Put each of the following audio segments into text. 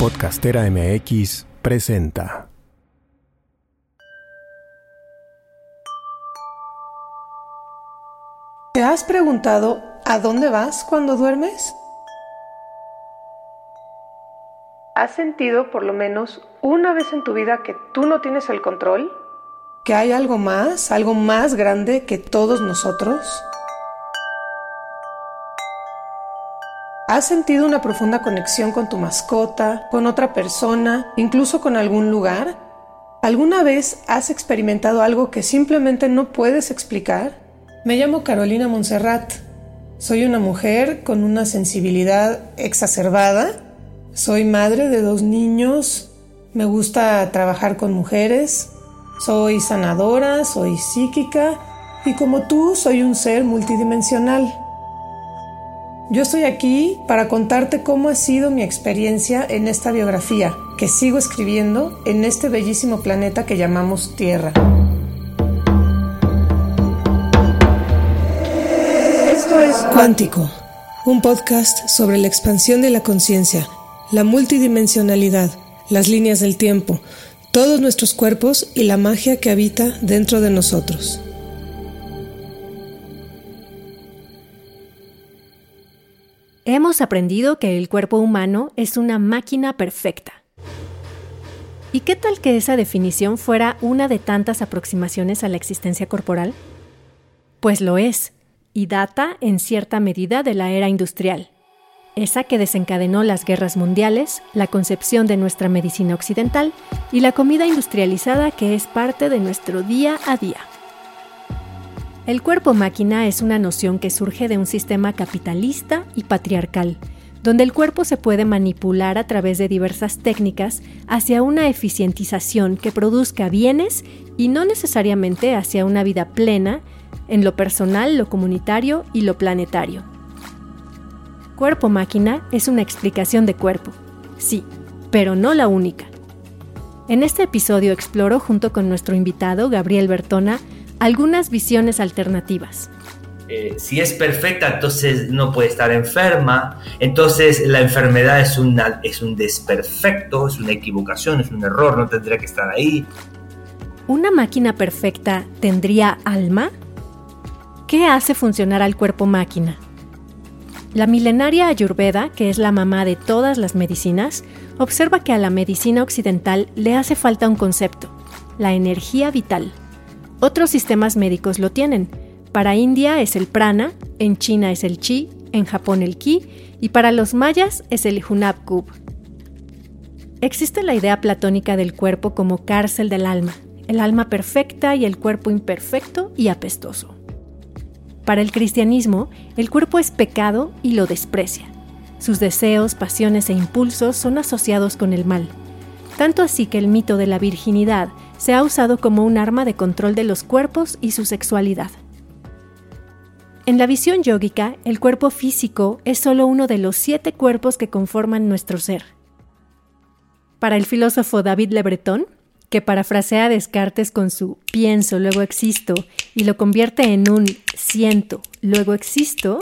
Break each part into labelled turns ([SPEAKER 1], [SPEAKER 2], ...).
[SPEAKER 1] Podcastera MX presenta.
[SPEAKER 2] ¿Te has preguntado a dónde vas cuando duermes? ¿Has sentido por lo menos una vez en tu vida que tú no tienes el control? ¿Que hay algo más, algo más grande que todos nosotros? ¿Has sentido una profunda conexión con tu mascota, con otra persona, incluso con algún lugar? ¿Alguna vez has experimentado algo que simplemente no puedes explicar? Me llamo Carolina Montserrat. Soy una mujer con una sensibilidad exacerbada. Soy madre de dos niños. Me gusta trabajar con mujeres. Soy sanadora, soy psíquica y como tú soy un ser multidimensional. Yo estoy aquí para contarte cómo ha sido mi experiencia en esta biografía que sigo escribiendo en este bellísimo planeta que llamamos Tierra. Esto es Cuántico, un podcast sobre la expansión de la conciencia, la multidimensionalidad, las líneas del tiempo, todos nuestros cuerpos y la magia que habita dentro de nosotros.
[SPEAKER 3] Hemos aprendido que el cuerpo humano es una máquina perfecta. ¿Y qué tal que esa definición fuera una de tantas aproximaciones a la existencia corporal? Pues lo es, y data en cierta medida de la era industrial, esa que desencadenó las guerras mundiales, la concepción de nuestra medicina occidental y la comida industrializada que es parte de nuestro día a día. El cuerpo máquina es una noción que surge de un sistema capitalista y patriarcal, donde el cuerpo se puede manipular a través de diversas técnicas hacia una eficientización que produzca bienes y no necesariamente hacia una vida plena en lo personal, lo comunitario y lo planetario. Cuerpo máquina es una explicación de cuerpo, sí, pero no la única. En este episodio exploro junto con nuestro invitado Gabriel Bertona algunas visiones alternativas.
[SPEAKER 4] Eh, si es perfecta, entonces no puede estar enferma, entonces la enfermedad es, una, es un desperfecto, es una equivocación, es un error, no tendría que estar ahí.
[SPEAKER 3] ¿Una máquina perfecta tendría alma? ¿Qué hace funcionar al cuerpo máquina? La milenaria Ayurveda, que es la mamá de todas las medicinas, observa que a la medicina occidental le hace falta un concepto, la energía vital. Otros sistemas médicos lo tienen. Para India es el prana, en China es el chi, en Japón el ki y para los mayas es el hunab-kub. Existe la idea platónica del cuerpo como cárcel del alma, el alma perfecta y el cuerpo imperfecto y apestoso. Para el cristianismo, el cuerpo es pecado y lo desprecia. Sus deseos, pasiones e impulsos son asociados con el mal. Tanto así que el mito de la virginidad se ha usado como un arma de control de los cuerpos y su sexualidad. En la visión yógica, el cuerpo físico es solo uno de los siete cuerpos que conforman nuestro ser. Para el filósofo David Le Breton, que parafrasea Descartes con su pienso, luego existo, y lo convierte en un siento, luego existo,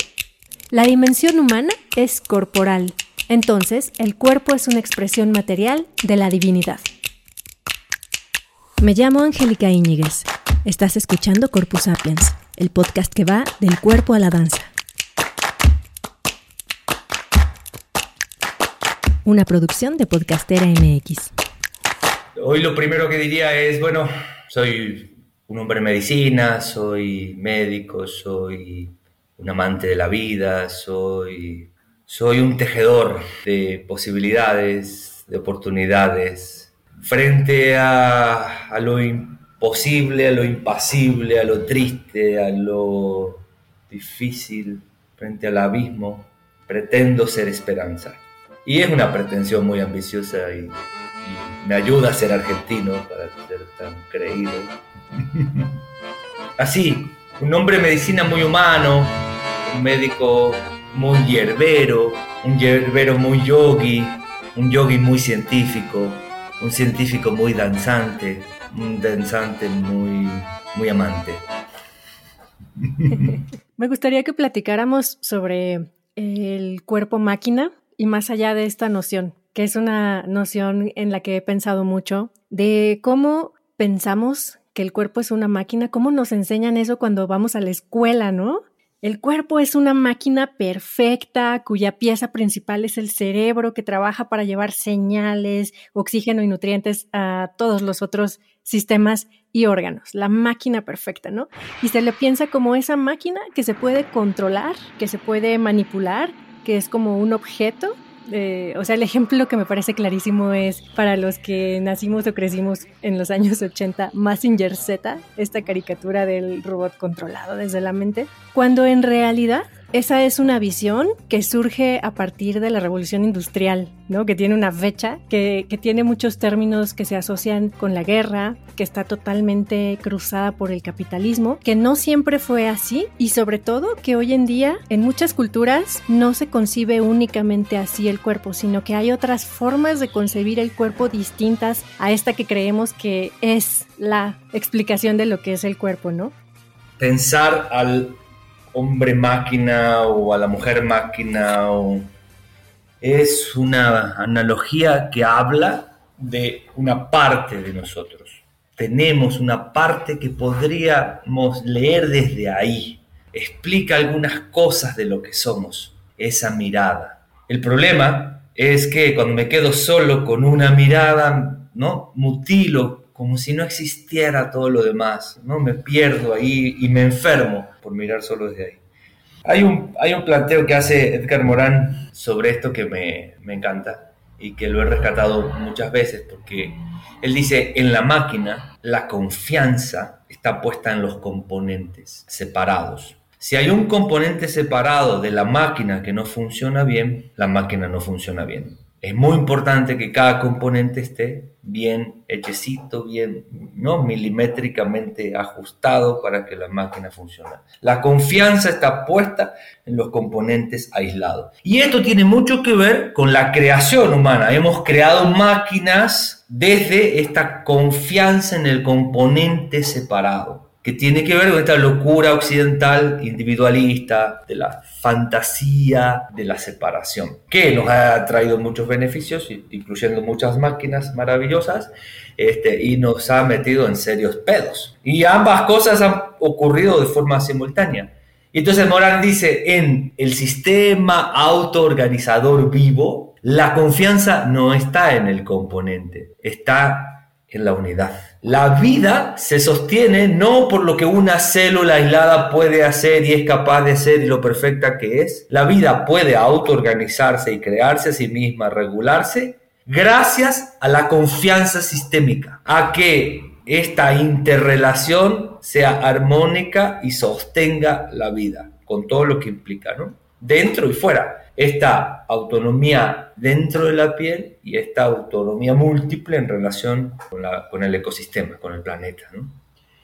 [SPEAKER 3] la dimensión humana es corporal. Entonces, el cuerpo es una expresión material de la divinidad. Me llamo Angélica Íñiguez. Estás escuchando Corpus Sapiens, el podcast que va del cuerpo a la danza. Una producción de Podcastera MX.
[SPEAKER 4] Hoy lo primero que diría es, bueno, soy un hombre de medicina, soy médico, soy un amante de la vida, soy, soy un tejedor de posibilidades, de oportunidades, frente a, lo imposible, a lo impasible, a lo triste, a lo difícil, frente al abismo, pretendo ser esperanza. Y es una pretensión muy ambiciosa y, me ayuda a ser argentino para ser tan creído. Así, un hombre de medicina muy humano, un médico muy hierbero, un hierbero muy yogi, un yogi muy científico, un científico muy danzante, un danzante muy, muy amante.
[SPEAKER 3] Me gustaría que platicáramos sobre el cuerpo máquina y más allá de esta noción que es una noción en la que he pensado mucho, de cómo pensamos que el cuerpo es una máquina, cómo nos enseñan eso cuando vamos a la escuela, ¿no? El cuerpo es una máquina perfecta cuya pieza principal es el cerebro que trabaja para llevar señales, oxígeno y nutrientes a todos los otros sistemas y órganos. La máquina perfecta, ¿no? Y se le piensa como esa máquina que se puede controlar, que se puede manipular, que es como un objeto o sea, el ejemplo que me parece clarísimo es para los que nacimos o crecimos en los años 80, Massinger Z, esta caricatura del robot controlado desde la mente, cuando en realidad esa es una visión que surge a partir de la revolución industrial, ¿no? Que tiene una fecha, que, que, tiene muchos términos que se asocian con la guerra, que está totalmente cruzada por el capitalismo, que no siempre fue así y sobre todo que hoy en día en muchas culturas no se concibe únicamente así el cuerpo, sino que hay otras formas de concebir el cuerpo distintas a esta que creemos que es la explicación de lo que es el cuerpo, ¿no?
[SPEAKER 4] Pensar al hombre máquina o a la mujer máquina o es una analogía que habla de una parte de nosotros. Tenemos una parte que podríamos leer desde ahí. Explica algunas cosas de lo que somos, esa mirada. El problema es que cuando me quedo solo con una mirada, ¿no? Mutilo como si no existiera todo lo demás, ¿no? Me pierdo ahí y me enfermo por mirar solo desde ahí. Hay un, hay un planteo que hace Edgar Morán sobre esto que me, me encanta y que lo he rescatado muchas veces porque él dice, en la máquina la confianza está puesta en los componentes separados. Si hay un componente separado de la máquina que no funciona bien, la máquina no funciona bien. Es muy importante que cada componente esté bien hechecito, bien, ¿no? milimétricamente ajustado para que la máquina funcione. La confianza está puesta en los componentes aislados. Y esto tiene mucho que ver con la creación humana. Hemos creado máquinas desde esta confianza en el componente separado que tiene que ver con esta locura occidental individualista, de la fantasía de la separación, que nos ha traído muchos beneficios, incluyendo muchas máquinas maravillosas, este, y nos ha metido en serios pedos. Y ambas cosas han ocurrido de forma simultánea. Y entonces Morán dice, en el sistema autoorganizador vivo, la confianza no está en el componente, está en la unidad. La vida se sostiene no por lo que una célula aislada puede hacer y es capaz de ser y lo perfecta que es. La vida puede autoorganizarse y crearse a sí misma, regularse, gracias a la confianza sistémica, a que esta interrelación sea armónica y sostenga la vida, con todo lo que implica, ¿no? Dentro y fuera esta autonomía dentro de la piel y esta autonomía múltiple en relación con, el ecosistema, con el planeta.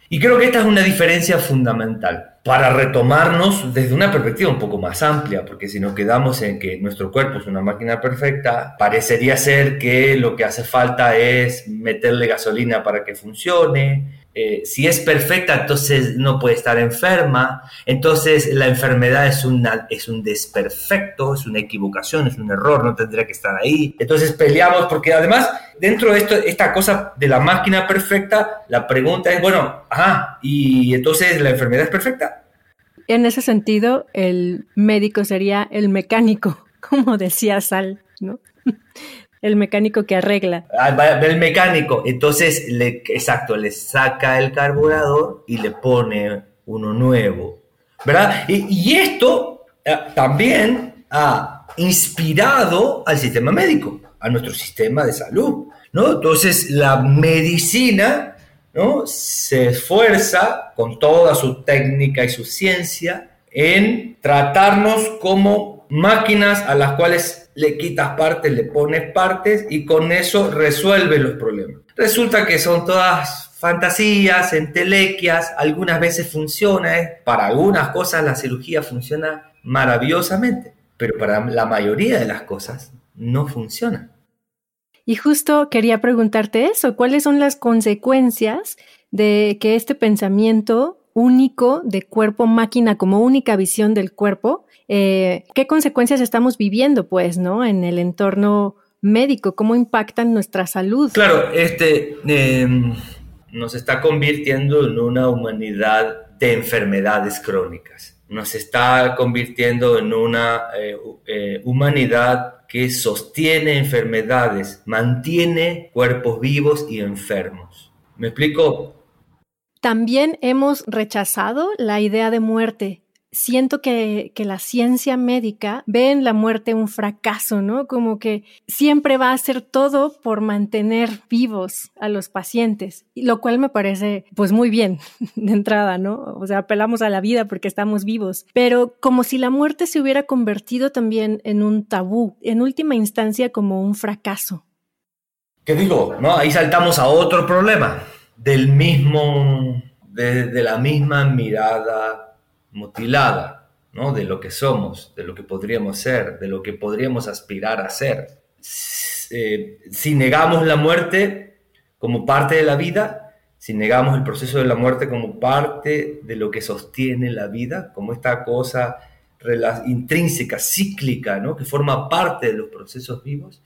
[SPEAKER 4] Y creo que esta es una diferencia fundamental para retomarnos desde una perspectiva un poco más amplia, porque si nos quedamos en que nuestro cuerpo es una máquina perfecta, parecería ser que lo que hace falta es meterle gasolina para que funcione, eh, si es perfecta, entonces no puede estar enferma, entonces la enfermedad es, una, es un desperfecto, es una equivocación, es un error, no tendría que estar ahí. Entonces peleamos porque además dentro de esto, esta cosa de la máquina perfecta, la pregunta es, bueno, ajá, y entonces la enfermedad es perfecta.
[SPEAKER 3] En ese sentido, el médico sería el mecánico, como decía Sal, ¿no? el mecánico que arregla.
[SPEAKER 4] Ah, el mecánico, entonces, le, exacto, le saca el carburador y le pone uno nuevo, ¿verdad? Y, esto eh, también ha inspirado al sistema médico, a nuestro sistema de salud, ¿no? Entonces, la medicina, ¿no? Se esfuerza con toda su técnica y su ciencia en tratarnos como máquinas a las cuales le quitas partes, le pones partes y con eso resuelve los problemas. Resulta que son todas fantasías, entelequias, algunas veces funciona, ¿eh? para algunas cosas la cirugía funciona maravillosamente, pero para la mayoría de las cosas no funciona.
[SPEAKER 3] Y justo quería preguntarte eso, ¿cuáles son las consecuencias de que este pensamiento único de cuerpo-máquina como única visión del cuerpo eh, qué consecuencias estamos viviendo, pues, ¿no? En el entorno médico, cómo impactan nuestra salud.
[SPEAKER 4] Claro, este em, nos está convirtiendo en una humanidad de enfermedades crónicas. Nos está convirtiendo en una eh, eh, humanidad que sostiene enfermedades, mantiene cuerpos vivos y enfermos. ¿Me explico?
[SPEAKER 3] También hemos rechazado la idea de muerte siento que, la ciencia médica ve en la muerte un fracaso, ¿no? Como que siempre va a hacer todo por mantener vivos a los pacientes, lo cual me parece pues muy bien de entrada, ¿no? O sea, apelamos a la vida porque estamos vivos, pero como si la muerte se hubiera convertido también en un tabú, en última instancia como un fracaso.
[SPEAKER 4] ¿Qué digo? ¿No? Ahí saltamos a otro problema del mismo, de la misma mirada mutilada, ¿no? De lo que somos, de lo que podríamos ser, de lo que podríamos aspirar a ser. Eh, si negamos la muerte como parte de la vida, si negamos el proceso de la muerte como parte de lo que sostiene la vida, como esta cosa intrínseca, cíclica, ¿no? que forma parte de los procesos vivos,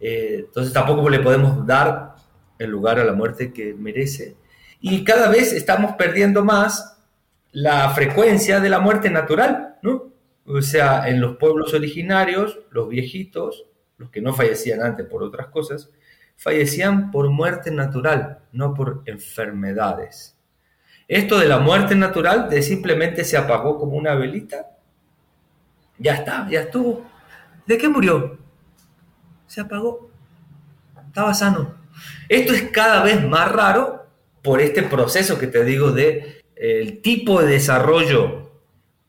[SPEAKER 4] eh, entonces tampoco le podemos dar el lugar a la muerte que merece. Y cada vez estamos perdiendo más la frecuencia de la muerte natural, ¿no? O sea, en los pueblos originarios, los viejitos, los que no fallecían antes por otras cosas, fallecían por muerte natural, no por enfermedades. Esto de la muerte natural, de simplemente se apagó como una velita, ya está, ya estuvo. ¿De qué murió? Se apagó. Estaba sano. Esto es cada vez más raro por este proceso que te digo de el tipo de desarrollo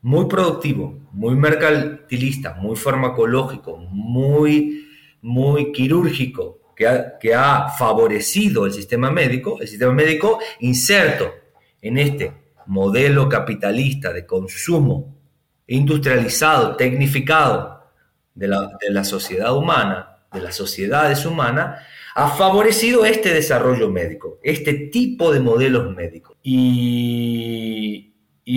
[SPEAKER 4] muy productivo, muy mercantilista, muy farmacológico, muy, muy quirúrgico, que ha, que ha favorecido el sistema médico, el sistema médico inserto en este modelo capitalista de consumo industrializado, tecnificado de la, de la sociedad humana, de las sociedades humanas, ha favorecido este desarrollo médico, este tipo de modelos médicos. Y,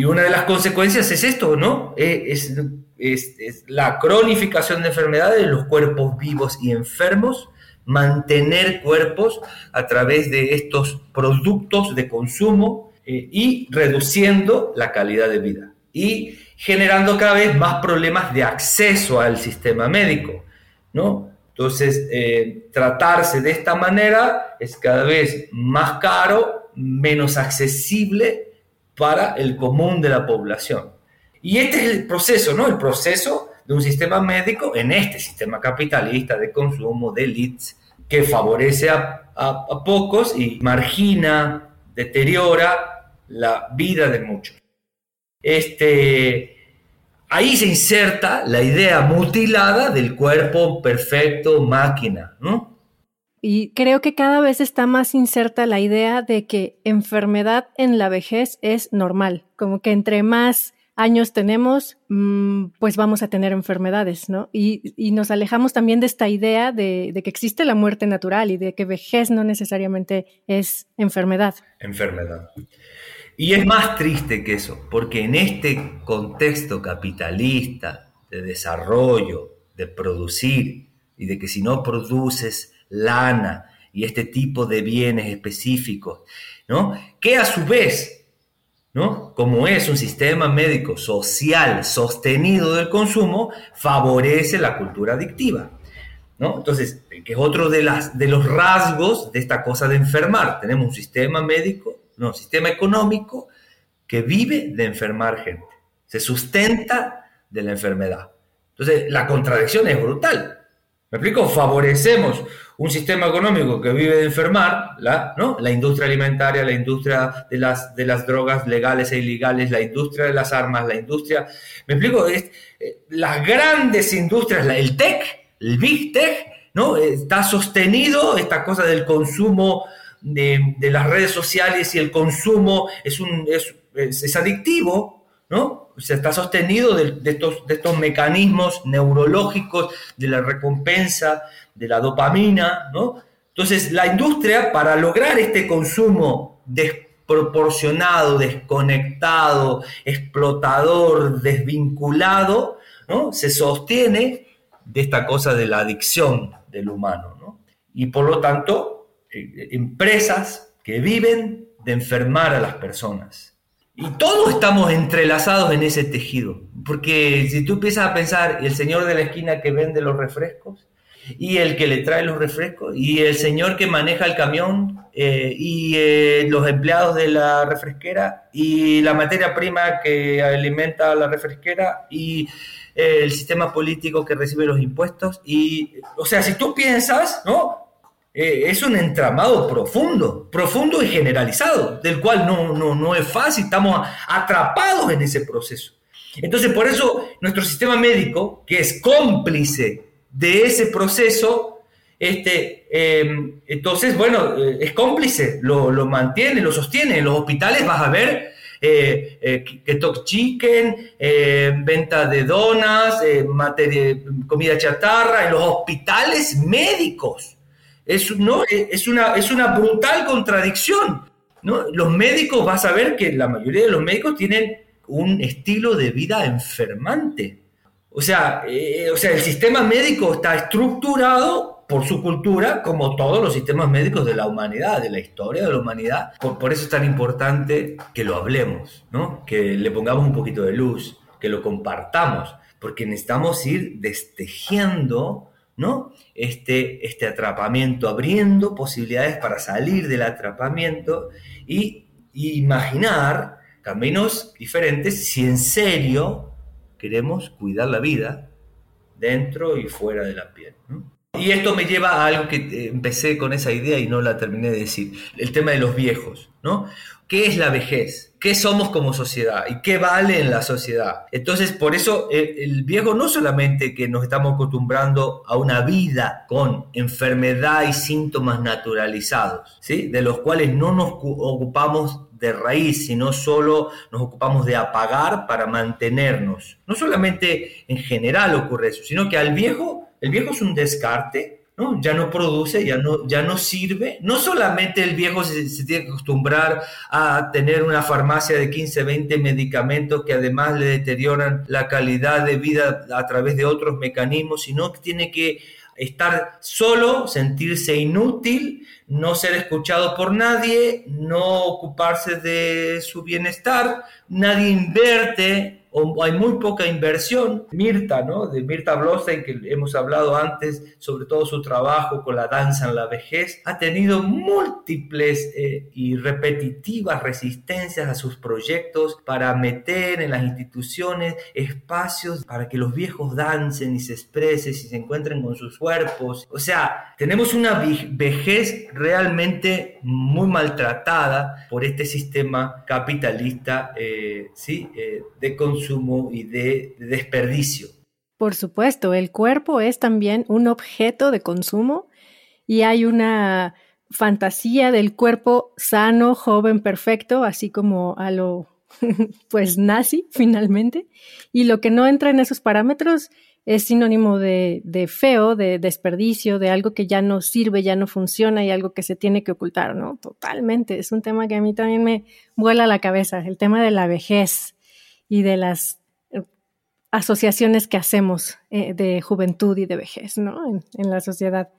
[SPEAKER 4] una de las consecuencias es esto, ¿no? Eh, es, es, la cronificación de enfermedades de los cuerpos vivos y enfermos, mantener cuerpos a través de estos productos de consumo eh, y reduciendo la calidad de vida y generando cada vez más problemas de acceso al sistema médico, ¿no? Entonces, eh, tratarse de esta manera es cada vez más caro, menos accesible para el común de la población. Y este es el proceso, ¿no? El proceso de un sistema médico en este sistema capitalista de consumo, de elites, que favorece a, a pocos y margina, deteriora la vida de muchos. Este, ahí se inserta la idea mutilada del cuerpo perfecto máquina, ¿no?
[SPEAKER 3] Y creo que cada vez está más inserta la idea de que enfermedad en la vejez es normal, como que entre más años tenemos, mm, pues vamos a tener enfermedades, ¿no? Y, nos alejamos también de esta idea de, de, que existe la muerte natural y de que vejez no necesariamente es enfermedad.
[SPEAKER 4] Enfermedad. Y es más triste que eso, porque en este contexto capitalista de desarrollo, de producir, y de que si no produces lana y este tipo de bienes específicos, ¿no? Que a su vez, ¿no? Como es un sistema médico social sostenido del consumo, favorece la cultura adictiva. ¿No? Entonces, que es otro de, las, de los rasgos de esta cosa de enfermar. Tenemos un sistema médico no, sistema económico que vive de enfermar gente, se sustenta de la enfermedad. Entonces, la contradicción es brutal. ¿Me explico? Favorecemos un sistema económico que vive de enfermar, la, ¿no? la industria alimentaria, la industria de las, de las drogas legales e ilegales, la industria de las armas, la industria... ¿Me explico? Eh, las grandes industrias, el tech, el big tech, ¿no? está sostenido esta cosa del consumo de, las redes sociales y el consumo es, un, es, adictivo, ¿no? Se está sostenido de, estos, de estos mecanismos neurológicos de la recompensa, de la dopamina, ¿no? Entonces, la industria, para lograr este consumo desproporcionado, desconectado, explotador, desvinculado, ¿no? Se sostiene de esta cosa de la adicción del humano. ¿no? Y por lo tanto, eh, empresas que viven de enfermar a las personas. Y todos estamos entrelazados en ese tejido, porque si tú empiezas a pensar, el señor de la esquina que vende los refrescos, y el que le trae los refrescos, y el señor que maneja el camión, eh, y eh, los empleados de la refresquera, y la materia prima que alimenta la refresquera, y el sistema político que recibe los impuestos, y, o sea, si tú piensas, ¿no? Es un entramado profundo, profundo y generalizado, del cual no, no, no es fácil, estamos atrapados en ese proceso. Entonces, por eso nuestro sistema médico, que es cómplice de ese proceso, este, em, entonces, bueno, eh, es cómplice, lo, mantiene, lo sostiene. En los hospitales vas a ver eh, eh keto chicken, eh, venta de donas, comida chatarra, en los hospitales médicos. Es, ¿no? es, una, es una brutal contradicción. ¿no? Los médicos, vas a ver que la mayoría de los médicos tienen un estilo de vida enfermante. O sea, eh, o sea, el sistema médico está estructurado por su cultura, como todos los sistemas médicos de la humanidad, de la historia de la humanidad. Por, eso es tan importante que lo hablemos, ¿no? que le pongamos un poquito de luz, que lo compartamos, porque necesitamos ir destejiendo ¿no? este, este atrapamiento, abriendo posibilidades para salir del atrapamiento y, y imaginar caminos diferentes si en serio queremos cuidar la vida dentro y fuera de la piel. Y esto me lleva a algo que eh, empecé con esa idea y no la terminé de decir, el tema de los viejos, ¿no? ¿Qué es la vejez? ¿Qué somos como sociedad? ¿Y qué vale en la sociedad? Entonces, por eso el, el viejo no solamente que nos estamos acostumbrando a una vida con enfermedad y síntomas naturalizados, ¿sí? De los cuales no nos ocupamos de raíz, sino solo nos ocupamos de apagar para mantenernos. No solamente en general ocurre eso, sino que al viejo, el viejo es un descarte, ¿no? ya no produce, ya no, ya no sirve. No solamente el viejo se, se, tiene que acostumbrar a tener una farmacia de 15, 20 medicamentos que además le deterioran la calidad de vida a través de otros mecanismos, sino que tiene que estar solo, sentirse inútil, no ser escuchado por nadie, no ocuparse de su bienestar, nadie invierte o hay muy poca inversión. Mirta, ¿no? De Mirta Blostein, que hemos hablado antes, sobre todo su trabajo con la danza en la vejez, ha tenido múltiples eh, y repetitivas resistencias a sus proyectos para meter en las instituciones espacios para que los viejos dancen y se expresen y se encuentren con sus cuerpos. O sea, tenemos una vejez realmente muy maltratada por este sistema capitalista, eh, ¿sí? Eh, de consumo y de, desperdicio.
[SPEAKER 3] Por supuesto, el cuerpo es también un objeto de consumo y hay una fantasía del cuerpo sano, joven, perfecto, así como a lo pues nazi finalmente. Y lo que no entra en esos parámetros es sinónimo de, de, feo, de desperdicio, de algo que ya no sirve, ya no funciona y algo que se tiene que ocultar, ¿no? Totalmente. Es un tema que a mí también me vuela la cabeza, el tema de la vejez y de las eh, asociaciones que hacemos eh, de juventud y de vejez, ¿no? En, la sociedad.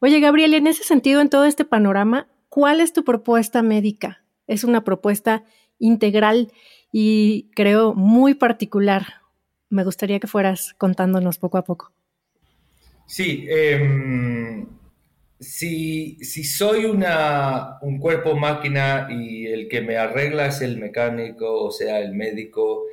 [SPEAKER 3] Oye, Gabriel, en ese sentido, en todo este panorama, ¿cuál es tu propuesta médica? Es una propuesta integral y creo muy particular. Me gustaría que fueras contándonos poco a poco.
[SPEAKER 4] Sí, em, si, soy una, un cuerpo máquina y el que me arregla es el mecánico, o sea, el médico,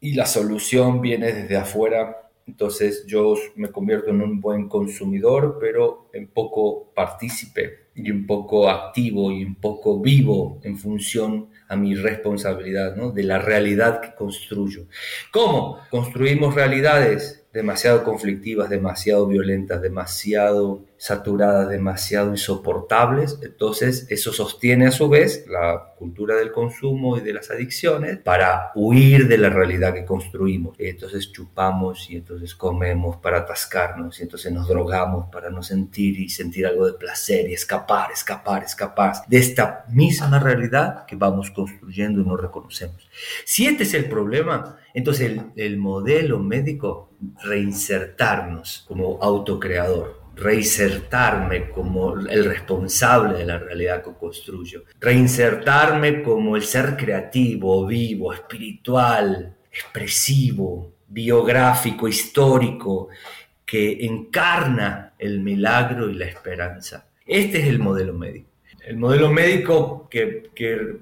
[SPEAKER 4] y la solución viene desde afuera, entonces yo me convierto en un buen consumidor, pero en poco partícipe y un poco activo y un poco vivo en función a mi responsabilidad, ¿no? de la realidad que construyo. ¿Cómo? Construimos realidades demasiado conflictivas, demasiado violentas, demasiado saturadas, demasiado insoportables. Entonces, eso sostiene a su vez la cultura del consumo y de las adicciones para huir de la realidad que construimos. Entonces chupamos y entonces comemos para atascarnos y entonces nos drogamos para no sentir y sentir algo de placer y escapar, escapar, escapar de esta misma realidad que vamos construyendo y no reconocemos. Si este es el problema, entonces el, el modelo médico reinsertarnos como autocreador, reinsertarme como el responsable de la realidad que construyo, reinsertarme como el ser creativo, vivo, espiritual, expresivo, biográfico, histórico, que encarna el milagro y la esperanza. Este es el modelo médico. El modelo médico que,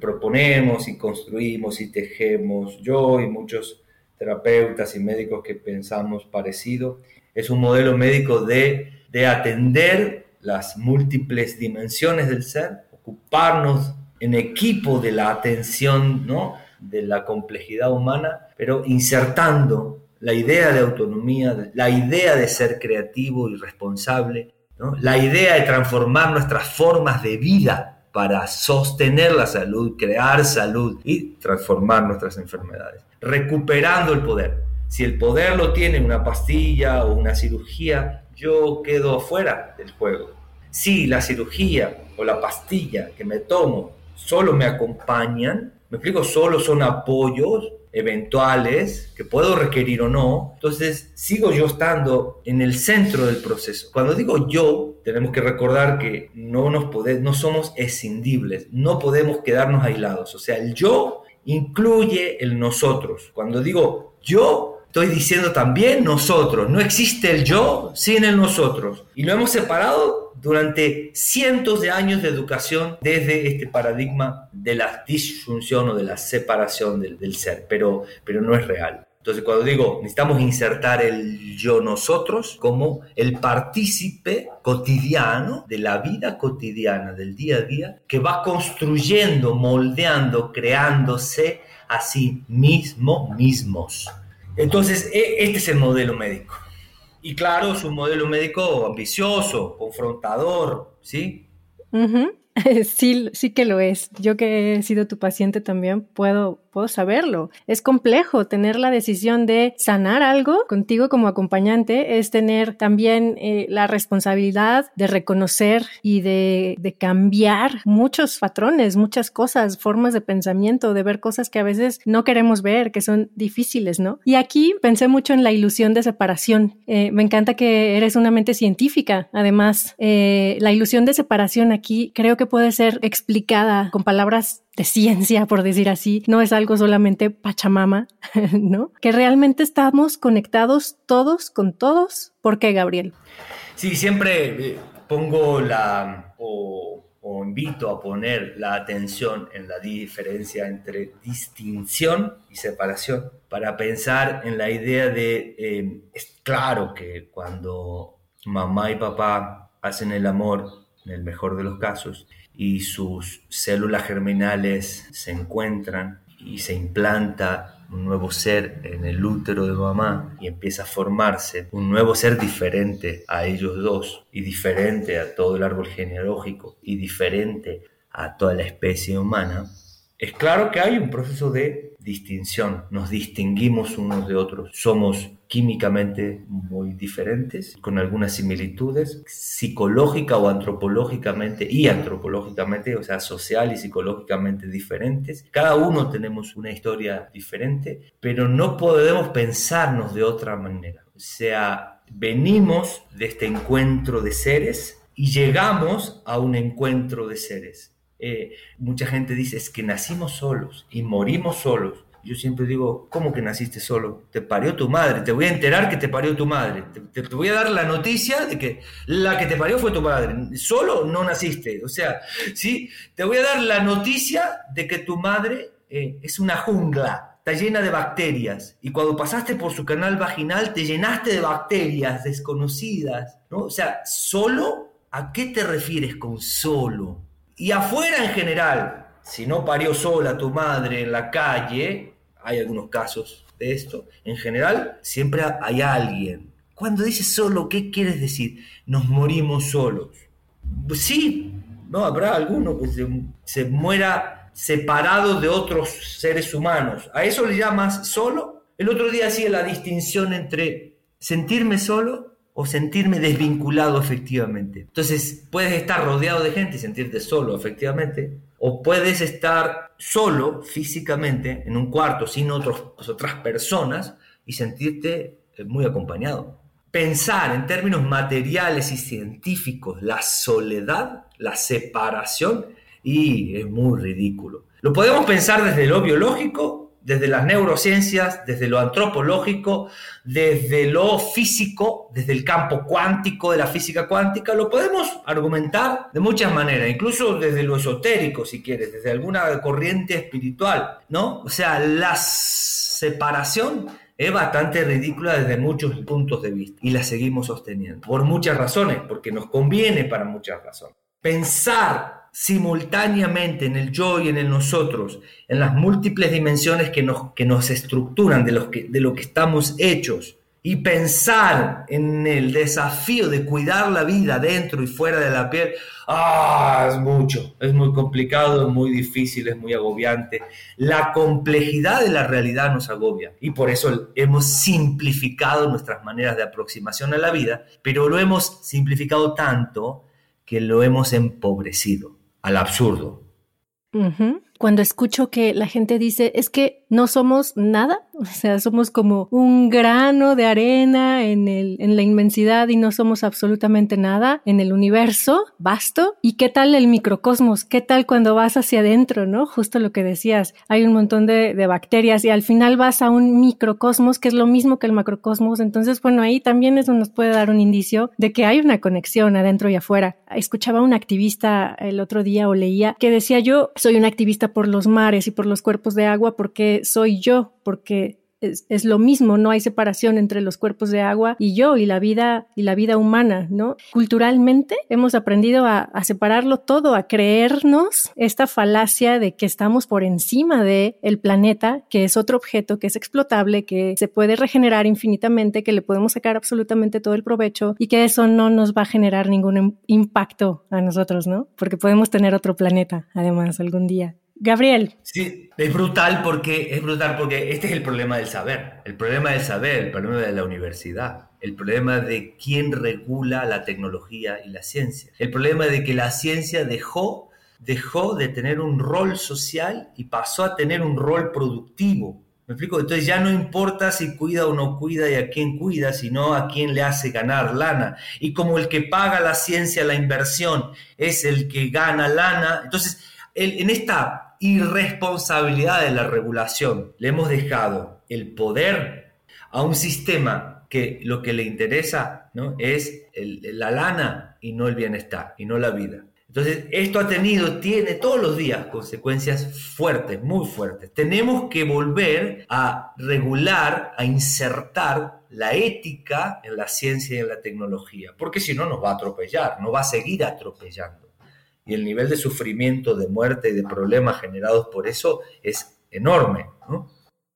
[SPEAKER 4] proponemos y construimos y tejemos yo y muchos terapeutas y médicos que pensamos parecido, es un modelo médico de, de atender las múltiples dimensiones del ser, ocuparnos en equipo de la atención, ¿no? de la complejidad humana, pero insertando la idea de autonomía, la idea de ser creativo y responsable, ¿no? la idea de transformar nuestras formas de vida para sostener la salud, crear salud y transformar nuestras enfermedades, recuperando el poder. Si el poder lo tiene una pastilla o una cirugía, yo quedo afuera del juego. Si la cirugía o la pastilla que me tomo solo me acompañan, me explico, solo son apoyos eventuales que puedo requerir o no, entonces sigo yo estando en el centro del proceso. Cuando digo yo, tenemos que recordar que no, nos podemos, no somos escindibles, no podemos quedarnos aislados, o sea, el yo incluye el nosotros. Cuando digo yo, estoy diciendo también nosotros, no existe el yo sin el nosotros. Y lo hemos separado durante cientos de años de educación desde este paradigma de la disfunción o de la separación del, del ser, pero, pero no es real. Entonces, cuando digo necesitamos insertar el yo nosotros como el partícipe cotidiano de la vida cotidiana, del día a día, que va construyendo, moldeando, creándose a sí mismo, mismos. Entonces, e, este es el modelo médico. Y claro, es un modelo médico ambicioso, confrontador, ¿sí?
[SPEAKER 3] Sí, sí que lo es. Yo que he sido tu paciente también puedo puedo saberlo. Es complejo tener la decisión de sanar algo contigo como acompañante, es tener también eh, la responsabilidad de reconocer y de, cambiar muchos patrones, muchas cosas, formas de pensamiento, de ver cosas que a veces no queremos ver, que son difíciles, ¿no? Y aquí pensé mucho en la ilusión de separación. Eh, me encanta que eres una mente científica. Además, eh, la ilusión de separación aquí creo que puede ser explicada con palabras de ciencia, por decir así, no es algo solamente pachamama, ¿no? Que realmente estamos conectados todos con todos. ¿Por qué, Gabriel?
[SPEAKER 4] Sí, siempre eh, pongo la o, invito a poner la atención en la diferencia entre distinción y separación para pensar en la idea de, eh, es claro que cuando mamá y papá hacen el amor, en el mejor de los casos, y sus células germinales se encuentran y se implanta un nuevo ser en el útero de mamá y empieza a formarse un nuevo ser diferente a ellos dos y diferente a todo el árbol genealógico y diferente a toda la especie humana, es claro que hay un proceso de distinción, nos distinguimos unos de otros, somos químicamente muy diferentes, con algunas similitudes, psicológica o antropológicamente y antropológicamente, o sea, social y psicológicamente diferentes. Cada uno tenemos una historia diferente, pero no podemos pensarnos de otra manera. O sea, venimos de este encuentro de seres y llegamos a un encuentro de seres. Eh, mucha gente dice es que nacimos solos y morimos solos. Yo siempre digo, ¿cómo que naciste solo? Te parió tu madre, te voy a enterar que te parió tu madre. Te, voy a dar la noticia de que la que te parió fue tu madre. Solo no naciste. O sea, ¿sí? Te voy a dar la noticia de que tu madre eh, es una jungla, está llena de bacterias. Y cuando pasaste por su canal vaginal te llenaste de bacterias desconocidas. ¿no? O sea, solo, ¿a qué te refieres con solo? Y afuera en general, si no parió sola tu madre en la calle, hay algunos casos de esto, en general siempre hay alguien Cuando dices solo, ¿qué quieres decir? Nos morimos solos. Pues sí, no habrá alguno que se, se muera separado de otros seres humanos. ¿A eso le llamas solo? El otro día hacía la distinción entre sentirme solo o sentirme desvinculado efectivamente. Entonces, puedes estar rodeado de gente y sentirte solo efectivamente, o puedes estar solo físicamente en un cuarto sin otros, otras personas y sentirte eh, muy acompañado. Pensar en términos materiales y científicos la soledad, la separación, y es muy ridículo. Lo podemos pensar desde lo biológico desde las neurociencias, desde lo antropológico, desde lo físico, desde el campo cuántico de la física cuántica, lo podemos argumentar de muchas maneras, incluso desde lo esotérico, si quieres, desde alguna corriente espiritual, ¿no? O sea, la separación es bastante ridícula desde muchos puntos de vista y la seguimos sosteniendo, por muchas razones, porque nos conviene para muchas razones. Pensar simultáneamente en el yo y en el nosotros, en las múltiples dimensiones que nos, que nos estructuran de, los que, de lo que estamos hechos, y pensar en el desafío de cuidar la vida dentro y fuera de la piel, ah, es mucho, es muy complicado, es muy difícil, es muy agobiante. La complejidad de la realidad nos agobia y por eso hemos simplificado nuestras maneras de aproximación a la vida, pero lo hemos simplificado tanto que lo hemos empobrecido al absurdo.
[SPEAKER 3] Cuando escucho que la gente dice, es que no somos nada, o sea, somos como un grano de arena en, el, en la inmensidad y no somos absolutamente nada en el universo vasto. ¿Y qué tal el microcosmos? ¿Qué tal cuando vas hacia adentro, no? Justo lo que decías, hay un montón de, de bacterias y al final vas a un microcosmos que es lo mismo que el macrocosmos. Entonces, bueno, ahí también eso nos puede dar un indicio de que hay una conexión adentro y afuera. Escuchaba un activista el otro día o leía que decía yo soy un activista por los mares y por los cuerpos de agua porque soy yo, porque es, lo mismo, no hay separación entre los cuerpos de agua y yo y la vida y la vida humana, ¿no? Culturalmente hemos aprendido a, separarlo todo, a creernos esta falacia de que estamos por encima de el planeta, que es otro objeto, que es explotable, que se puede regenerar infinitamente, que le podemos sacar absolutamente todo el provecho y que eso no nos va a generar ningún impacto a nosotros, ¿no? Porque podemos tener otro planeta, además, algún día. Gabriel.
[SPEAKER 4] Sí, es brutal porque es brutal porque este es el problema del saber, el problema del saber, el problema de la universidad, el problema de quién regula la tecnología y la ciencia, el problema de que la ciencia dejó dejó de tener un rol social y pasó a tener un rol productivo. ¿Me explico? Entonces ya no importa si cuida o no cuida y a quién cuida, sino a quién le hace ganar lana. Y como el que paga la ciencia, la inversión, es el que gana lana, entonces en esta irresponsabilidad de la regulación. Le hemos dejado el poder a un sistema que lo que le interesa ¿no? es la lana y no el bienestar y no la vida. Entonces, esto ha tenido, tiene todos los días consecuencias fuertes, muy fuertes. Tenemos que volver a regular, a insertar la ética en la ciencia y en la tecnología, porque si no nos va a atropellar, nos va a seguir atropellando y el nivel de sufrimiento, de muerte y de problemas generados por eso es enorme.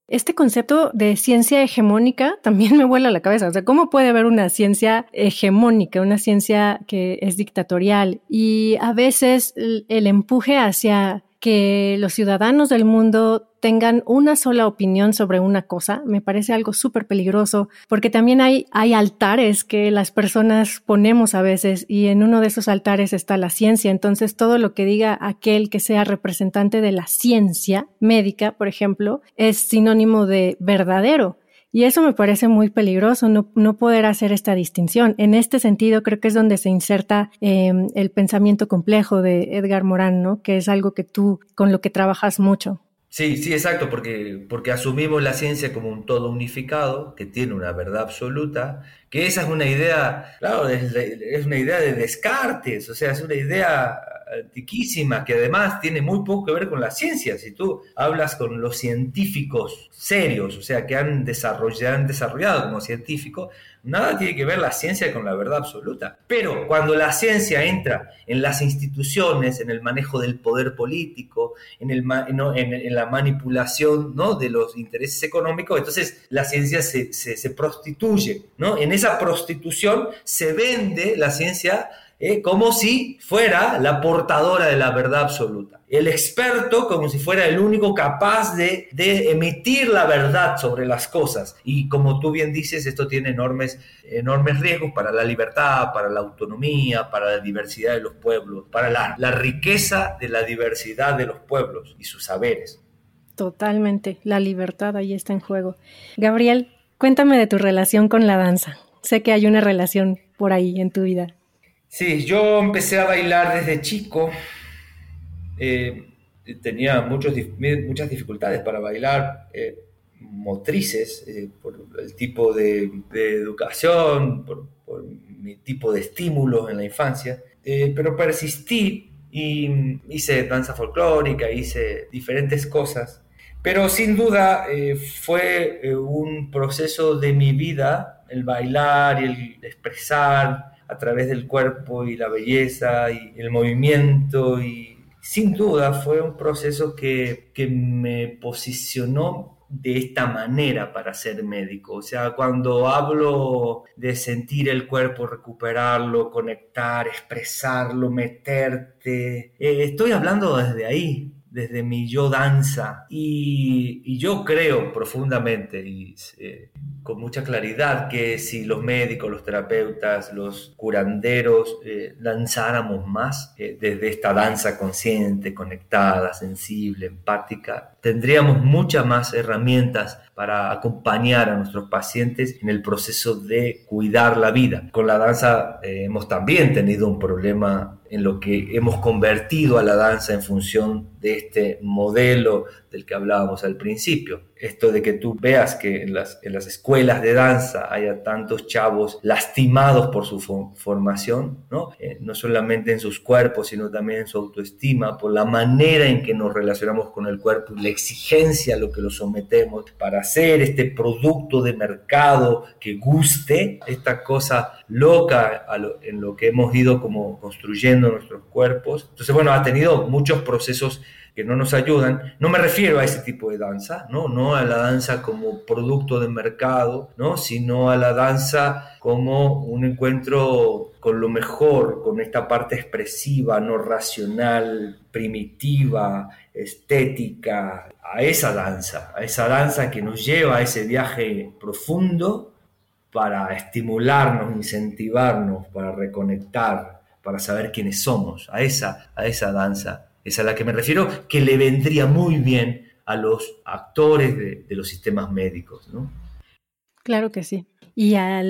[SPEAKER 3] Este concepto de ciencia hegemónica también me vuela la cabeza. O sea, ¿cómo puede haber una ciencia hegemónica, una ciencia que es dictatorial? Y a veces el empuje hacia que los ciudadanos del mundo tengan una sola opinión sobre una cosa, me parece algo súper peligroso, porque también hay, hay altares que las personas ponemos a veces y en uno de esos altares está la ciencia. Entonces, todo lo que diga aquel que sea representante de la ciencia médica, por ejemplo, es sinónimo de verdadero. Y eso me parece muy peligroso, no, no, poder hacer esta distinción. En este sentido, creo que es donde se inserta em, el pensamiento complejo de Edgar Morán, ¿no? Que es algo que tú, con lo que trabajas mucho.
[SPEAKER 4] Sí, sí, exacto, porque, porque asumimos la ciencia como un todo unificado, que tiene una verdad absoluta, que esa es una idea, claro, es, es una idea de Descartes, o sea, es una idea antiquísima que además tiene muy poco que ver con la ciencia. Si tú hablas con los científicos serios, o sea, que han desarrollado, han desarrollado como científicos, nada tiene que ver la ciencia con la verdad absoluta. Pero cuando la ciencia entra en las instituciones, en el manejo del poder político, en, la manipulación ¿no? de los intereses económicos, entonces la ciencia se, se, se prostituye. ¿no? En esa prostitución se vende la ciencia ¿eh? como si fuera la portadora de la verdad absoluta. El experto como si fuera el único capaz de, emitir la verdad sobre las cosas. Y como tú bien dices, esto tiene enormes, enormes riesgos para la libertad, para la autonomía, para la diversidad de los pueblos, para la, la riqueza de la diversidad de los pueblos y sus saberes.
[SPEAKER 3] Totalmente, la libertad ahí está en juego. Gabriel, cuéntame de tu relación con la danza. Sé que hay una relación por ahí en tu vida.
[SPEAKER 4] Sí, yo empecé a bailar desde chico. Eh, tenía muchos, muchas dificultades para bailar, eh, motrices, eh, por el tipo de, educación, por, mi tipo de estímulos en la infancia, pero persistí y hice danza folclórica, hice diferentes cosas. Pero sin duda fue un proceso de mi vida, el bailar y el expresar a través del cuerpo y la belleza y el movimiento y sin duda fue un proceso que, que me posicionó de esta manera para ser médico. O sea, cuando hablo de sentir el cuerpo, recuperarlo, conectar, expresarlo, meterte, eh, estoy hablando desde ahí, desde mi yo danza. Y, yo creo profundamente y eh, con mucha claridad que si los médicos, los terapeutas, los curanderos eh, danzáramos más eh, desde esta danza consciente, conectada, sensible, empática, tendríamos muchas más herramientas para acompañar a nuestros pacientes en el proceso de cuidar la vida. Con la danza hemos también tenido un problema en lo que hemos convertido a la danza en función de este modelo del que hablábamos al principio. Esto de que tú veas que en las, en las escuelas de danza haya tantos chavos lastimados por su formación, ¿no? Eh, no solamente en sus cuerpos, sino también en su autoestima, por la manera en que nos relacionamos con el cuerpo y la exigencia a lo que lo sometemos para hacer este producto de mercado que guste, esta cosa loca en lo que hemos ido como construyendo nuestros cuerpos. Entonces, bueno, ha tenido muchos procesos que no nos ayudan. No me refiero a ese tipo de danza, ¿no? No a la danza como producto de mercado, ¿no? Sino a la danza como un encuentro con lo mejor, con esta parte expresiva, no racional, primitiva, estética, a esa danza, a esa danza que nos lleva a ese viaje profundo para estimularnos, incentivarnos, para reconectar, para saber quiénes somos, a esa, a esa danza es a la que me refiero, que le vendría muy bien a los actores de, los sistemas médicos, ¿no?
[SPEAKER 3] Claro que sí. Y a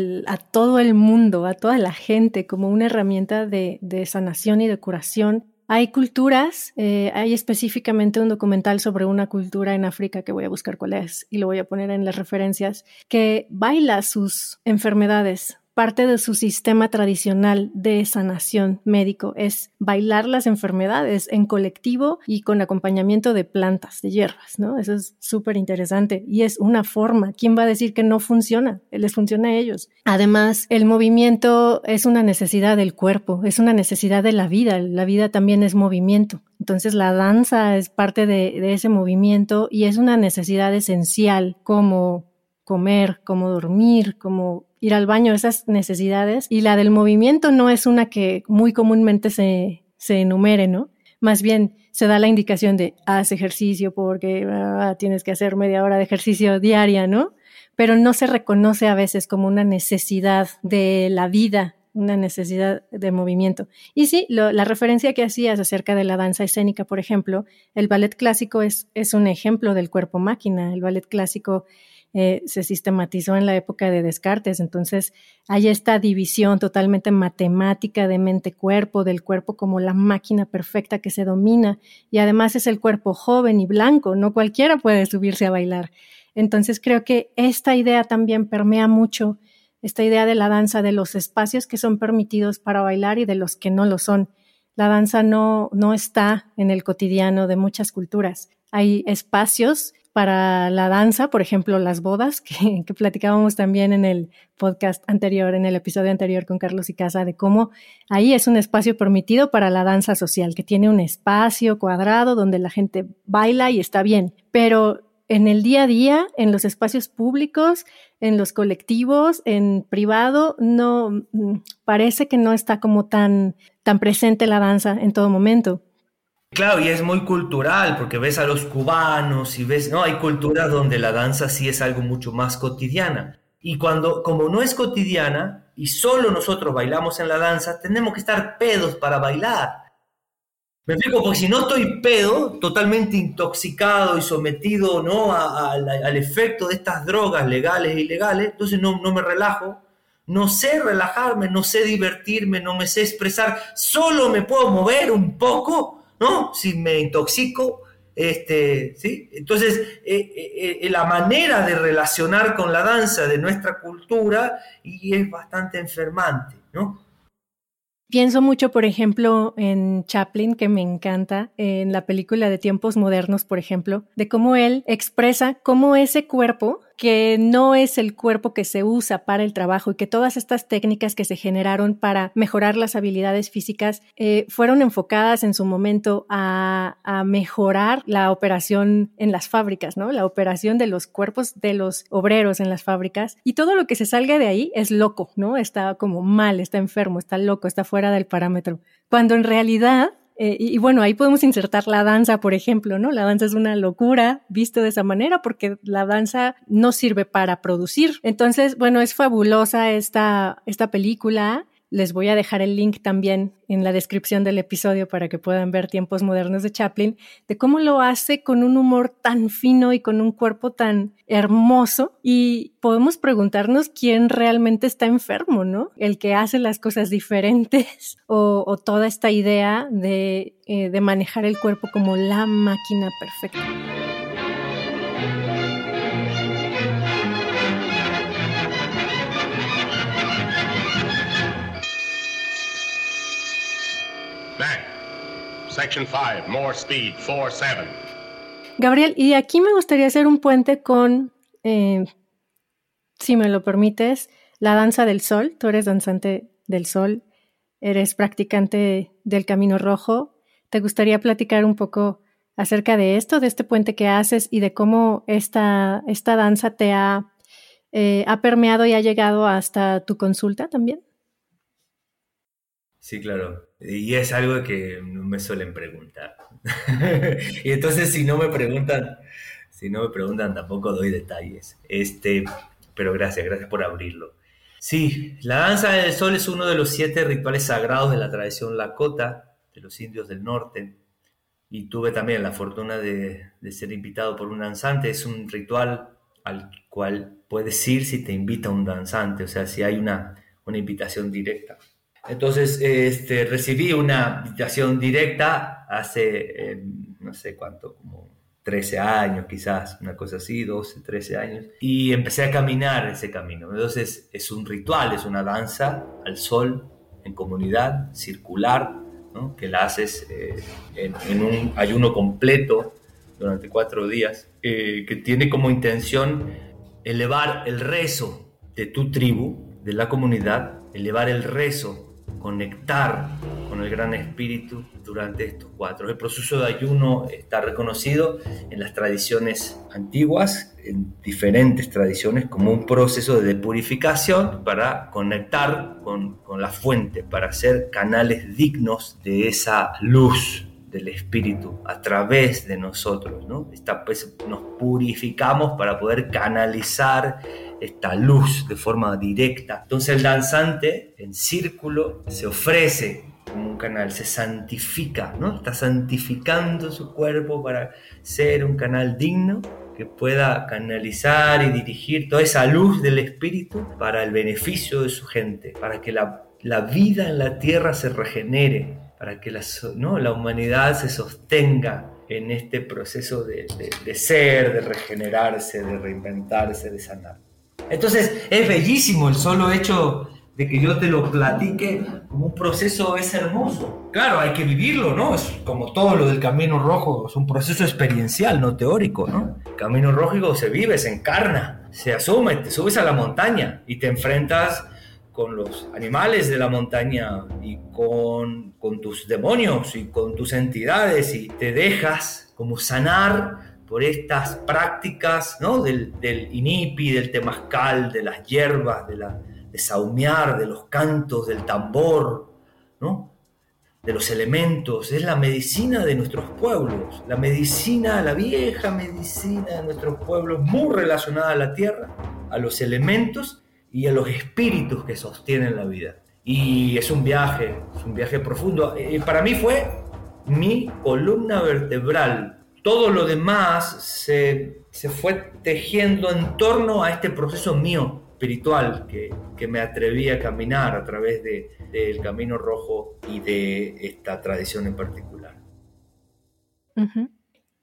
[SPEAKER 3] todo el mundo, a toda la gente, como una herramienta de, sanación y de curación. Hay culturas, eh, hay específicamente un documental sobre una cultura en África que voy a buscar cuál es y lo voy a poner en las referencias, que baila sus enfermedades parte de su sistema tradicional de sanación médico es bailar las enfermedades en colectivo y con acompañamiento de plantas, de hierbas, ¿no? Eso es súper interesante y es una forma. ¿Quién va a decir que no funciona? Les funciona a ellos. Además, el movimiento es una necesidad del cuerpo, es una necesidad de la vida. La vida también es movimiento. Entonces, la danza es parte de, de ese movimiento y es una necesidad esencial como comer, como dormir, como ir al baño, esas necesidades. Y la del movimiento no es una que muy comúnmente se, se enumere, ¿no? Más bien se da la indicación de haz ejercicio porque tienes que hacer media hora de ejercicio diaria, ¿no? Pero no se reconoce a veces como una necesidad de la vida, una necesidad de movimiento. Y sí, la referencia que hacías acerca de la danza escénica, por ejemplo, el ballet clásico es, es un ejemplo del cuerpo máquina. El ballet clásico eh, se sistematizó en la época de Descartes. Entonces, hay esta división totalmente matemática de mente-cuerpo, del cuerpo como la máquina perfecta que se domina. Y además es el cuerpo joven y blanco, no cualquiera puede subirse a bailar. Entonces, creo que esta idea también permea mucho esta idea de la danza, de los espacios que son permitidos para bailar y de los que no lo son. La danza no, no está en el cotidiano de muchas culturas. Hay espacios para la danza, por ejemplo, las bodas, que, platicábamos también en el podcast anterior, en el episodio anterior con Carlos y Casa, de cómo ahí es un espacio permitido para la danza social, que tiene un espacio cuadrado donde la gente baila y está bien. Pero en el día a día, en los espacios públicos, en los colectivos, en privado, no mm, parece que no está como tan, tan presente la danza en todo momento.
[SPEAKER 4] Claro, y es muy cultural, porque ves a los cubanos y ves, no, hay culturas donde la danza sí es algo mucho más cotidiana. Y cuando, como no es cotidiana y solo nosotros bailamos en la danza, tenemos que estar pedos para bailar. Me explico, porque si no estoy pedo, totalmente intoxicado y sometido ¿no? al efecto de estas drogas legales e ilegales, entonces no, no me relajo, no sé relajarme, no sé divertirme, no me sé expresar, solo me puedo mover un poco, ¿no? Si me intoxico, este, ¿sí? Entonces, eh, eh, eh, la manera de relacionar con la danza de nuestra cultura y es bastante enfermante, ¿no?
[SPEAKER 3] Pienso mucho, por ejemplo, en Chaplin, que me encanta, en la película de tiempos modernos, por ejemplo, de cómo él expresa cómo ese cuerpo que no es el cuerpo que se usa para el trabajo y que todas estas técnicas que se generaron para mejorar las habilidades físicas eh, fueron enfocadas en su momento a, a, mejorar la operación en las fábricas, ¿no? La operación de los cuerpos de los obreros en las fábricas y todo lo que se salga de ahí es loco, ¿no? Está como mal, está enfermo, está loco, está fuera del parámetro. Cuando en realidad eh, y, bueno, ahí podemos insertar la danza, por ejemplo, ¿no? La danza es una locura visto de esa manera porque la danza no sirve para producir. Entonces, bueno, es fabulosa esta, esta película. Les voy a dejar el link también en la descripción del episodio para que puedan ver tiempos modernos de Chaplin, de cómo lo hace con un humor tan fino y con un cuerpo tan hermoso. Y podemos preguntarnos quién realmente está enfermo, ¿no? El que hace las cosas diferentes o, toda esta idea de, eh, de manejar el cuerpo como la máquina perfecta.
[SPEAKER 1] Section 5, more speed, 4-7.
[SPEAKER 3] Gabriel, y aquí me gustaría hacer un puente con, eh, si me lo permites, la danza del sol. Tú eres danzante del sol, eres practicante del Camino Rojo. ¿Te gustaría platicar un poco acerca de esto, de este puente que haces y de cómo esta, esta danza te ha, eh, ha permeado y ha llegado hasta tu consulta también?
[SPEAKER 4] Sí, claro. Y es algo que no me suelen preguntar. y entonces si no me preguntan, si no me preguntan tampoco doy detalles. Este, pero gracias, gracias por abrirlo. Sí, la danza del sol es uno de los siete rituales sagrados de la tradición lakota de los indios del norte. Y tuve también la fortuna de, de ser invitado por un danzante. Es un ritual al cual puedes ir si te invita un danzante, o sea, si hay una, una invitación directa. Entonces, este, recibí una invitación directa hace, eh, no sé cuánto, como 13 años quizás, una cosa así, 12, 13 años, y empecé a caminar ese camino. Entonces, es un ritual, es una danza al sol, en comunidad, circular, ¿no? que la haces eh, en, un ayuno completo durante cuatro días, eh, que tiene como intención elevar el rezo de tu tribu, de la comunidad, elevar el rezo conectar con el Gran Espíritu durante estos cuatro. El proceso de ayuno está reconocido en las tradiciones antiguas, en diferentes tradiciones, como un proceso de purificación para conectar con, la fuente, para ser canales dignos de esa luz del Espíritu a través de nosotros. ¿no? Esta, pues, nos purificamos para poder canalizar esta luz de forma directa. Entonces el danzante en círculo se ofrece como un canal, se santifica, ¿no? Está santificando su cuerpo para ser un canal digno que pueda canalizar y dirigir toda esa luz del espíritu para el beneficio de su gente, para que la, la vida en la tierra se regenere, para que la, ¿no? la humanidad se sostenga en este proceso de, de ser, de regenerarse, de reinventarse, de sanar. Entonces es bellísimo el solo hecho de que yo te lo platique como un proceso es hermoso. Claro, hay que vivirlo, ¿no? Es como todo lo del camino rojo, es un proceso experiencial, no teórico, ¿no? Camino rojo se vive, se encarna, se asume, te subes a la montaña y te enfrentas con los animales de la montaña y con, tus demonios y con tus entidades y te dejas como sanar por estas prácticas ¿no? del, del inipi, del temazcal, de las hierbas, de la, de saumear, de los cantos, del tambor, ¿no? de los elementos, es la medicina de nuestros pueblos, la medicina, la vieja medicina de nuestros pueblos, muy relacionada a la tierra, a los elementos y a los espíritus que sostienen la vida. Y es un viaje, es un viaje profundo. Eh, para mí fue mi columna vertebral. Todo lo demás se, se fue tejiendo en torno a este proceso mío espiritual que, que me atreví a caminar a través del de, camino rojo y de esta tradición en particular.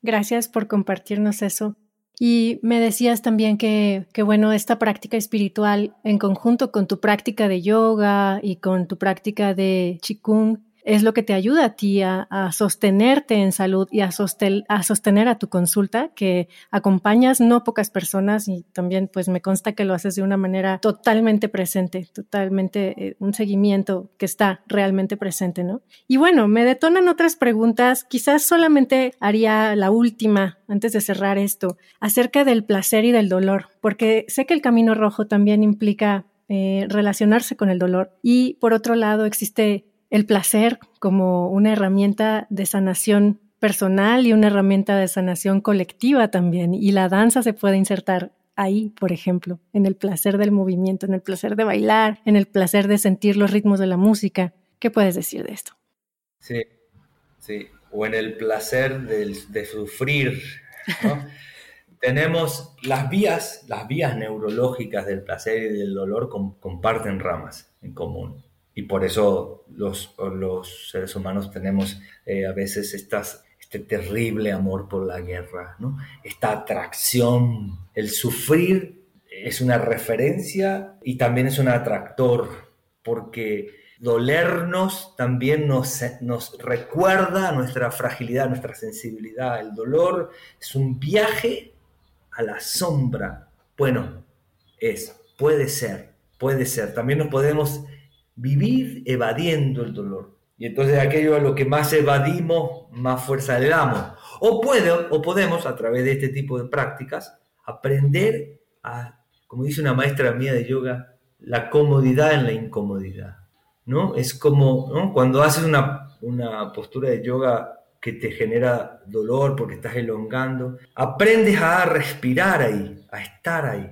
[SPEAKER 3] Gracias por compartirnos eso. Y me decías también que, que, bueno, esta práctica espiritual en conjunto con tu práctica de yoga y con tu práctica de Qigong es lo que te ayuda a ti a, sostenerte en salud y a, sostener a tu consulta, que acompañas no pocas personas y también pues me consta que lo haces de una manera totalmente presente, totalmente eh, un seguimiento que está realmente presente, ¿no? Y bueno, me detonan otras preguntas, quizás solamente haría la última antes de cerrar esto, acerca del placer y del dolor, porque sé que el camino rojo también implica eh, relacionarse con el dolor y por otro lado existe el placer como una herramienta de sanación personal y una herramienta de sanación colectiva también. Y la danza se puede insertar ahí, por ejemplo, en el placer del movimiento, en el placer de bailar, en el placer de sentir los ritmos de la música. ¿Qué puedes decir de esto?
[SPEAKER 4] Sí, sí, o en el placer de, sufrir. Tenemos las vías, las vías neurológicas del placer y del dolor comparten ramas en común y por eso los, los seres humanos tenemos eh, a veces estas, este terrible amor por la guerra, esta atracción, el sufrir es una referencia y también es un atractor, porque dolernos también nos, nos recuerda nuestra fragilidad, nuestra sensibilidad. El dolor es un viaje a la sombra. Bueno, es, puede ser, puede ser. También nos podemos vivir evadiendo el dolor. Y entonces aquello a lo que más evadimos, más fuerza le damos. O, puede, o podemos, a través de este tipo de prácticas, aprender a, como dice una maestra mía de yoga, la comodidad en la incomodidad. ¿no? Es como cuando haces una, una postura de yoga que te genera dolor porque estás elongando, aprendes a respirar ahí, a estar ahí,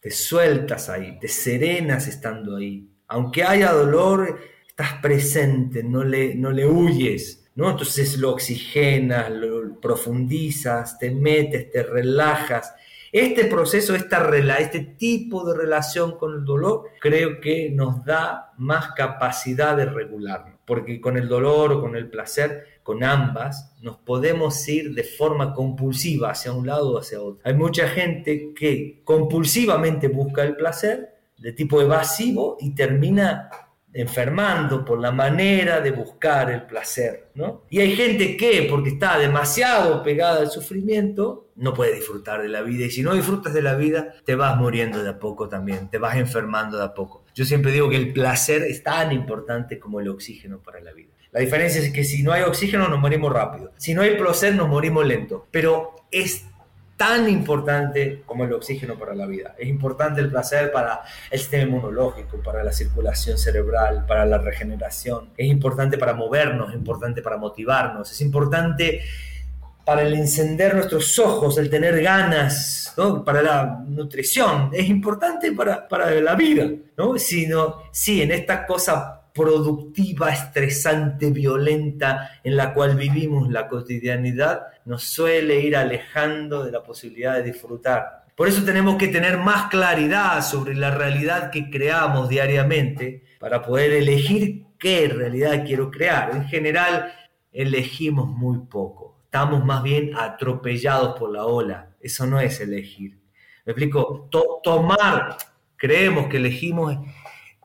[SPEAKER 4] te sueltas ahí, te serenas estando ahí, aunque haya dolor, estás presente, no le, no le huyes, ¿no? Entonces lo oxigenas, lo profundizas, te metes, te relajas. Este proceso, esta, este tipo de relación con el dolor, creo que nos da más capacidad de regularlo, porque con el dolor o con el placer, con ambas, nos podemos ir de forma compulsiva hacia un lado o hacia otro. Hay mucha gente que compulsivamente busca el placer de tipo evasivo y termina enfermando por la manera de buscar el placer, ¿no? Y hay gente que, porque está demasiado pegada al sufrimiento, no puede disfrutar de la vida. Y si no disfrutas de la vida, te vas muriendo de a poco también, te vas enfermando de a poco. Yo siempre digo que el placer es tan importante como el oxígeno para la vida. La diferencia es que si no hay oxígeno nos morimos rápido. Si no hay placer nos morimos lento. Pero es tan importante como el oxígeno para la vida. Es importante el placer para el sistema inmunológico, para la circulación cerebral, para la regeneración. Es importante para movernos, es importante para motivarnos, es importante para encender nuestros ojos, el tener ganas, para la nutrición, es importante para, para la vida. ¿no? Sino, sí, en esta cosa productiva, estresante, violenta en la cual vivimos la cotidianidad, nos suele ir alejando de la posibilidad de disfrutar. Por eso tenemos que tener más claridad sobre la realidad que creamos diariamente para poder elegir qué realidad quiero crear. En general, elegimos muy poco. Estamos más bien atropellados por la ola. Eso no es elegir. Me explico, tomar, creemos que elegimos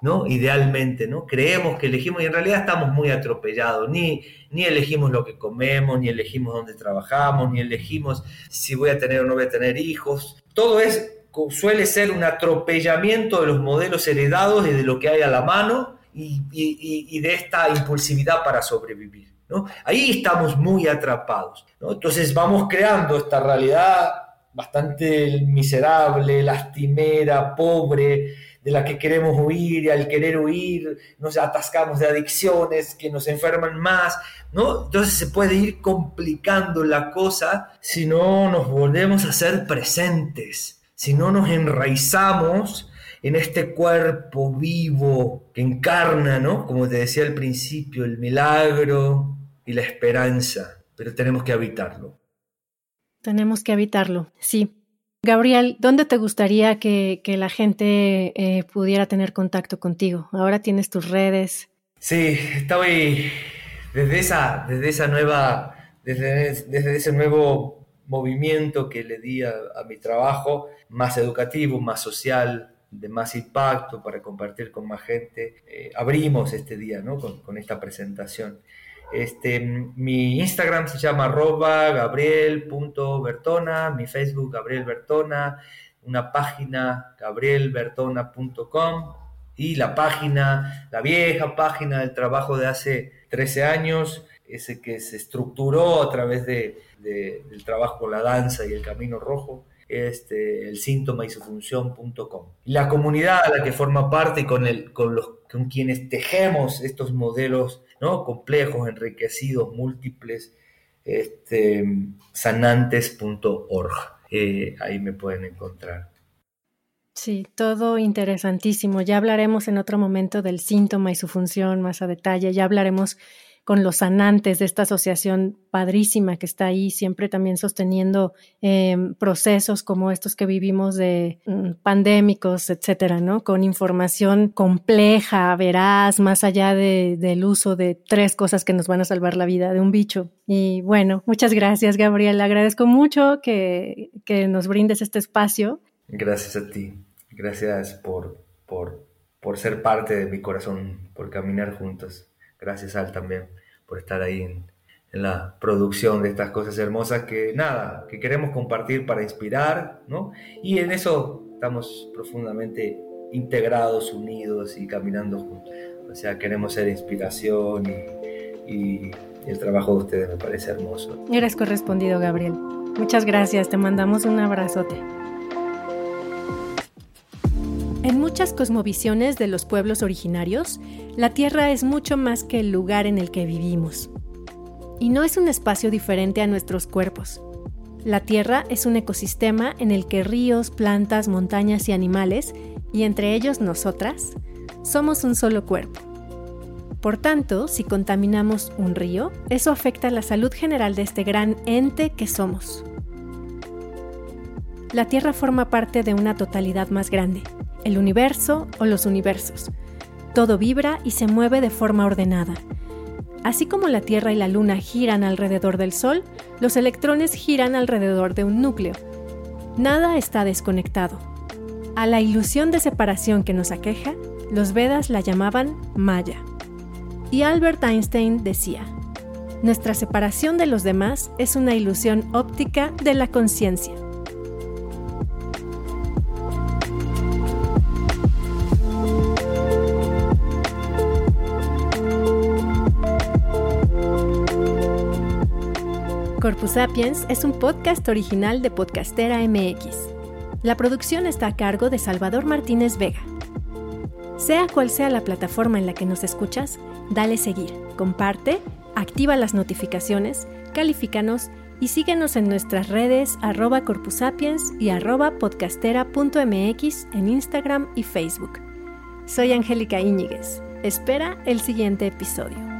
[SPEAKER 4] ¿no? Idealmente, ¿no? Creemos que elegimos y en realidad estamos muy atropellados. Ni, elegimos lo que comemos, ni elegimos dónde trabajamos, ni elegimos si voy a tener o no voy a tener hijos. Todo es, suele ser un atropellamiento de los modelos heredados y de lo que hay a la mano y, y, de esta impulsividad para sobrevivir. ¿no? Ahí estamos muy atrapados. ¿no? Entonces vamos creando esta realidad bastante miserable, lastimera, pobre, de la que queremos huir y al querer huir nos atascamos de adicciones que nos enferman más, ¿no? Entonces se puede ir complicando la cosa si no nos volvemos a ser presentes, si no nos enraizamos en este cuerpo vivo que encarna, ¿no? Como te decía al principio, el milagro y la esperanza, pero tenemos que habitarlo.
[SPEAKER 3] Tenemos que habitarlo, sí. Gabriel, ¿dónde te gustaría que, la gente eh, pudiera tener contacto contigo? Ahora tienes tus redes.
[SPEAKER 4] Sí, estoy desde esa, desde esa nueva, desde, ese nuevo movimiento que le di a, mi trabajo, más educativo, más social, de más impacto para compartir con más gente. Eh, abrimos este día ¿no? con esta presentación. Este, mi Instagram se llama arroba gabriel.bertona, mi Facebook Gabriel Bertona, una página gabrielbertona.com y la página, la vieja página del trabajo de hace 13 años, ese que se estructuró a través de, del trabajo con la danza y el camino rojo, este, el síntoma y su función.com. La comunidad a la que forma parte con, el, con, los, con quienes tejemos estos modelos ¿no? complejos, enriquecidos, múltiples, este, sanantes.org. Eh, ahí me pueden encontrar.
[SPEAKER 3] Sí, todo interesantísimo. Ya hablaremos en otro momento del síntoma y su función más a detalle. Ya hablaremos con los sanantes de esta asociación padrísima que está ahí, siempre también sosteniendo em, procesos como estos que vivimos de mm, pandémicos, etcétera, ¿no? Con información compleja, veraz, más allá del uso de tres cosas que nos van a salvar la vida de un bicho. Y bueno, muchas gracias, Gabriel. Agradezco mucho que, que nos brindes este espacio.
[SPEAKER 4] Gracias a ti. Gracias por, por, por ser parte de mi corazón, por caminar juntos gracias Al también por estar ahí en, la producción de estas cosas hermosas que nada, que queremos compartir para inspirar, ¿no? Y en eso estamos profundamente integrados, unidos y caminando juntos. O sea, queremos ser inspiración y, y el trabajo de ustedes me parece hermoso.
[SPEAKER 3] Eres correspondido, Gabriel. Muchas gracias, te mandamos un abrazote. En muchas cosmovisiones de los pueblos originarios, la Tierra es mucho más que el lugar en el que vivimos. Y no es un espacio diferente a nuestros cuerpos. La Tierra es un ecosistema en el que ríos, plantas, montañas y animales, y entre ellos nosotras, somos un solo cuerpo. Por tanto, si contaminamos un río, eso afecta la salud general de este gran ente que somos. La Tierra forma parte de una totalidad más grande, el universo o los universos. Todo vibra y se mueve de forma ordenada. Así como la Tierra y la Luna giran alrededor del Sol, los electrones giran alrededor de un núcleo. Nada está desconectado. A la ilusión de separación que nos aqueja, los Vedas la llamaban Maya. Y Albert Einstein decía, nuestra separación de los demás es una ilusión óptica de la conciencia. Corpus Sapiens es un podcast original de Podcastera MX. La producción está a cargo de Salvador Martínez Vega. Sea cual sea la plataforma en la que nos escuchas, dale seguir, comparte, activa las notificaciones, califícanos y síguenos en nuestras redes arroba corpusapiens y arroba podcastera.mx en Instagram y Facebook. Soy Angélica Íñiguez. Espera el siguiente episodio.